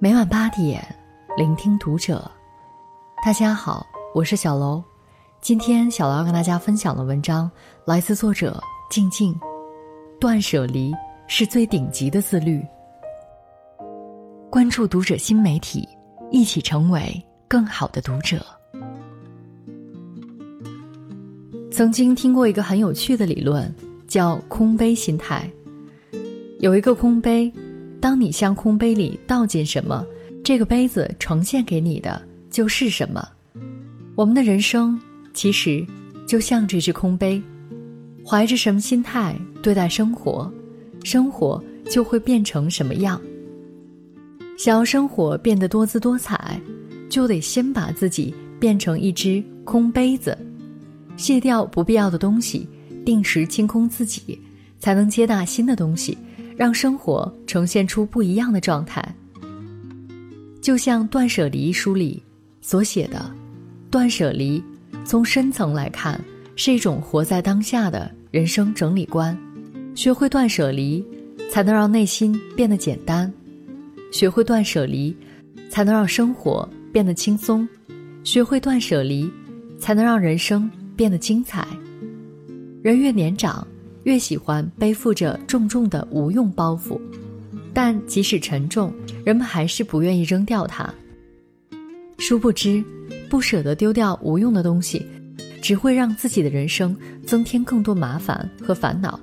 每晚八点，聆听读者。大家好，我是小楼。今天小楼要跟大家分享的文章来自作者静静。断舍离是最顶级的自律。关注读者新媒体，一起成为更好的读者。曾经听过一个很有趣的理论，叫空杯心态。有一个空杯。当你向空杯里倒进什么，这个杯子呈现给你的就是什么。我们的人生其实就像这只空杯，怀着什么心态对待生活，生活就会变成什么样。想要生活变得多姿多彩，就得先把自己变成一只空杯子，卸掉不必要的东西，定时清空自己，才能接纳新的东西。让生活呈现出不一样的状态。就像《断舍离》书里所写的，断舍离从深层来看是一种活在当下的人生整理观。学会断舍离，才能让内心变得简单；学会断舍离，才能让生活变得轻松；学会断舍离，才能让人生变得精彩。人越年长。越喜欢背负着重重的无用包袱，但即使沉重，人们还是不愿意扔掉它。殊不知，不舍得丢掉无用的东西，只会让自己的人生增添更多麻烦和烦恼。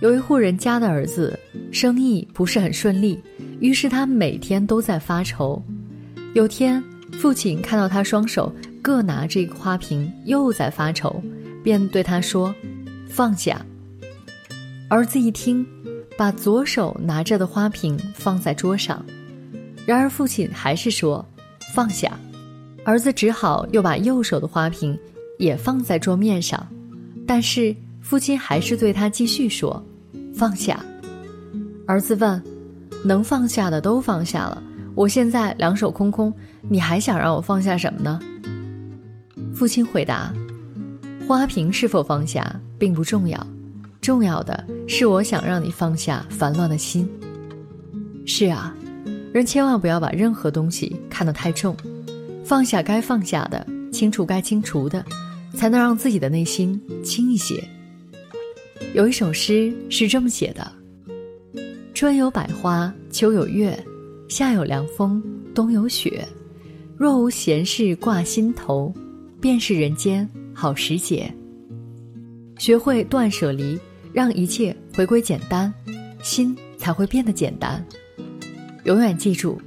有一户人家的儿子生意不是很顺利，于是他每天都在发愁。有天，父亲看到他双手各拿着一个花瓶，又在发愁，便对他说。放下。儿子一听，把左手拿着的花瓶放在桌上，然而父亲还是说放下。儿子只好又把右手的花瓶也放在桌面上，但是父亲还是对他继续说放下。儿子问：“能放下的都放下了，我现在两手空空，你还想让我放下什么呢？”父亲回答。花瓶是否放下并不重要，重要的是我想让你放下烦乱的心。是啊，人千万不要把任何东西看得太重，放下该放下的，清除该清除的，才能让自己的内心轻一些。有一首诗是这么写的：“春有百花，秋有月，夏有凉风，冬有雪。若无闲事挂心头，便是人间。”好时节，学会断舍离，让一切回归简单，心才会变得简单。永远记住，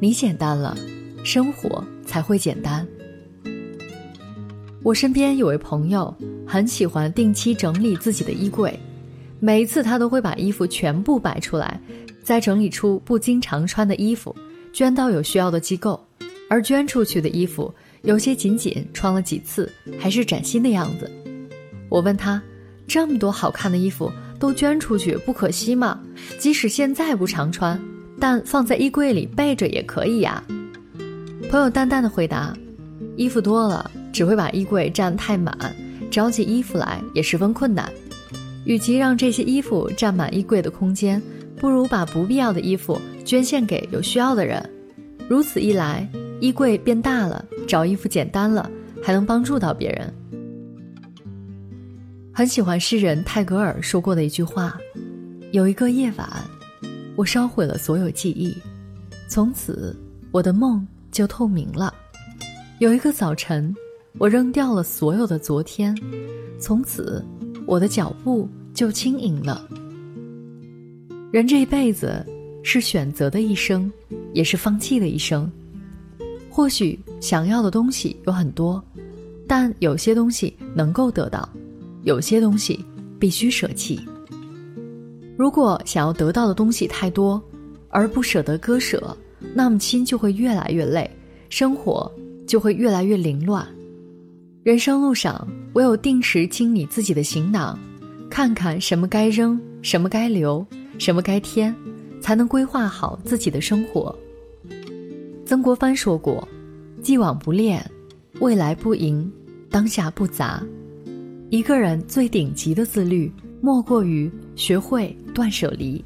你简单了，生活才会简单。我身边有位朋友很喜欢定期整理自己的衣柜，每一次他都会把衣服全部摆出来，再整理出不经常穿的衣服，捐到有需要的机构，而捐出去的衣服。有些仅仅穿了几次，还是崭新的样子。我问他：“这么多好看的衣服都捐出去，不可惜吗？即使现在不常穿，但放在衣柜里备着也可以呀。”朋友淡淡的回答：“衣服多了，只会把衣柜占太满，找起衣服来也十分困难。与其让这些衣服占满衣柜的空间，不如把不必要的衣服捐献给有需要的人。如此一来。”衣柜变大了，找衣服简单了，还能帮助到别人。很喜欢诗人泰戈尔说过的一句话：“有一个夜晚，我烧毁了所有记忆，从此我的梦就透明了；有一个早晨，我扔掉了所有的昨天，从此我的脚步就轻盈了。”人这一辈子是选择的一生，也是放弃的一生。或许想要的东西有很多，但有些东西能够得到，有些东西必须舍弃。如果想要得到的东西太多，而不舍得割舍，那么心就会越来越累，生活就会越来越凌乱。人生路上，唯有定时清理自己的行囊，看看什么该扔，什么该留，什么该添，才能规划好自己的生活。曾国藩说过：“既往不恋，未来不迎，当下不杂。”一个人最顶级的自律，莫过于学会断舍离。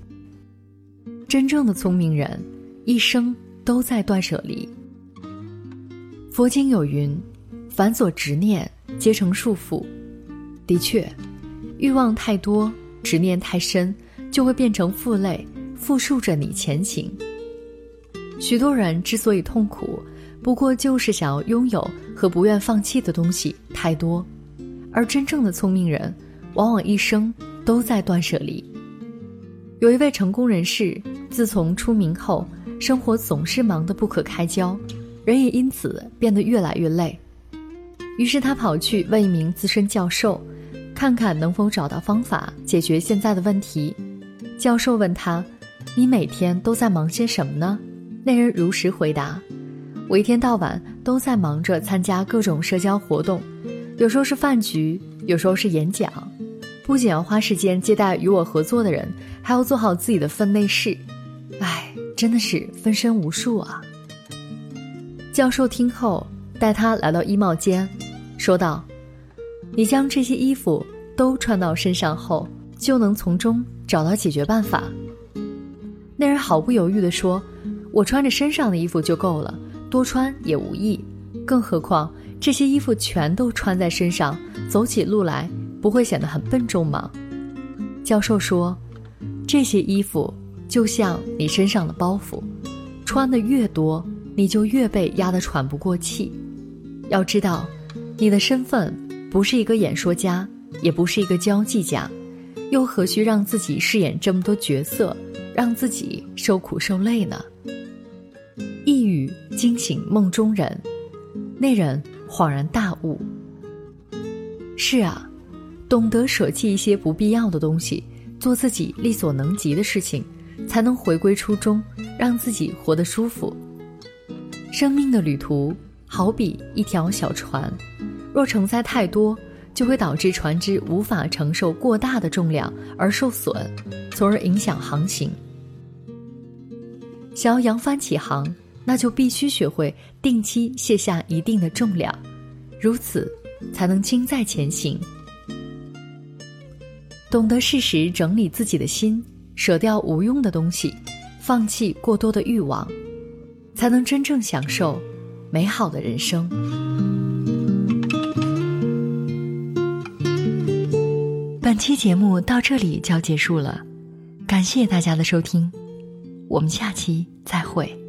真正的聪明人，一生都在断舍离。佛经有云：“凡所执念，皆成束缚。”的确，欲望太多，执念太深，就会变成负累，负束着你前行。许多人之所以痛苦，不过就是想要拥有和不愿放弃的东西太多，而真正的聪明人，往往一生都在断舍离。有一位成功人士，自从出名后，生活总是忙得不可开交，人也因此变得越来越累。于是他跑去问一名资深教授，看看能否找到方法解决现在的问题。教授问他：“你每天都在忙些什么呢？”那人如实回答：“我一天到晚都在忙着参加各种社交活动，有时候是饭局，有时候是演讲。不仅要花时间接待与我合作的人，还要做好自己的分内事。唉，真的是分身无术啊。”教授听后，带他来到衣帽间，说道：“你将这些衣服都穿到身上后，就能从中找到解决办法。”那人毫不犹豫地说。我穿着身上的衣服就够了，多穿也无益。更何况这些衣服全都穿在身上，走起路来不会显得很笨重吗？教授说，这些衣服就像你身上的包袱，穿的越多，你就越被压得喘不过气。要知道，你的身份不是一个演说家，也不是一个交际家，又何须让自己饰演这么多角色，让自己受苦受累呢？一语惊醒梦中人，那人恍然大悟。是啊，懂得舍弃一些不必要的东西，做自己力所能及的事情，才能回归初衷，让自己活得舒服。生命的旅途好比一条小船，若承载太多，就会导致船只无法承受过大的重量而受损，从而影响航行。想要扬帆起航。那就必须学会定期卸下一定的重量，如此才能轻载前行。懂得适时整理自己的心，舍掉无用的东西，放弃过多的欲望，才能真正享受美好的人生。本期节目到这里就要结束了，感谢大家的收听，我们下期再会。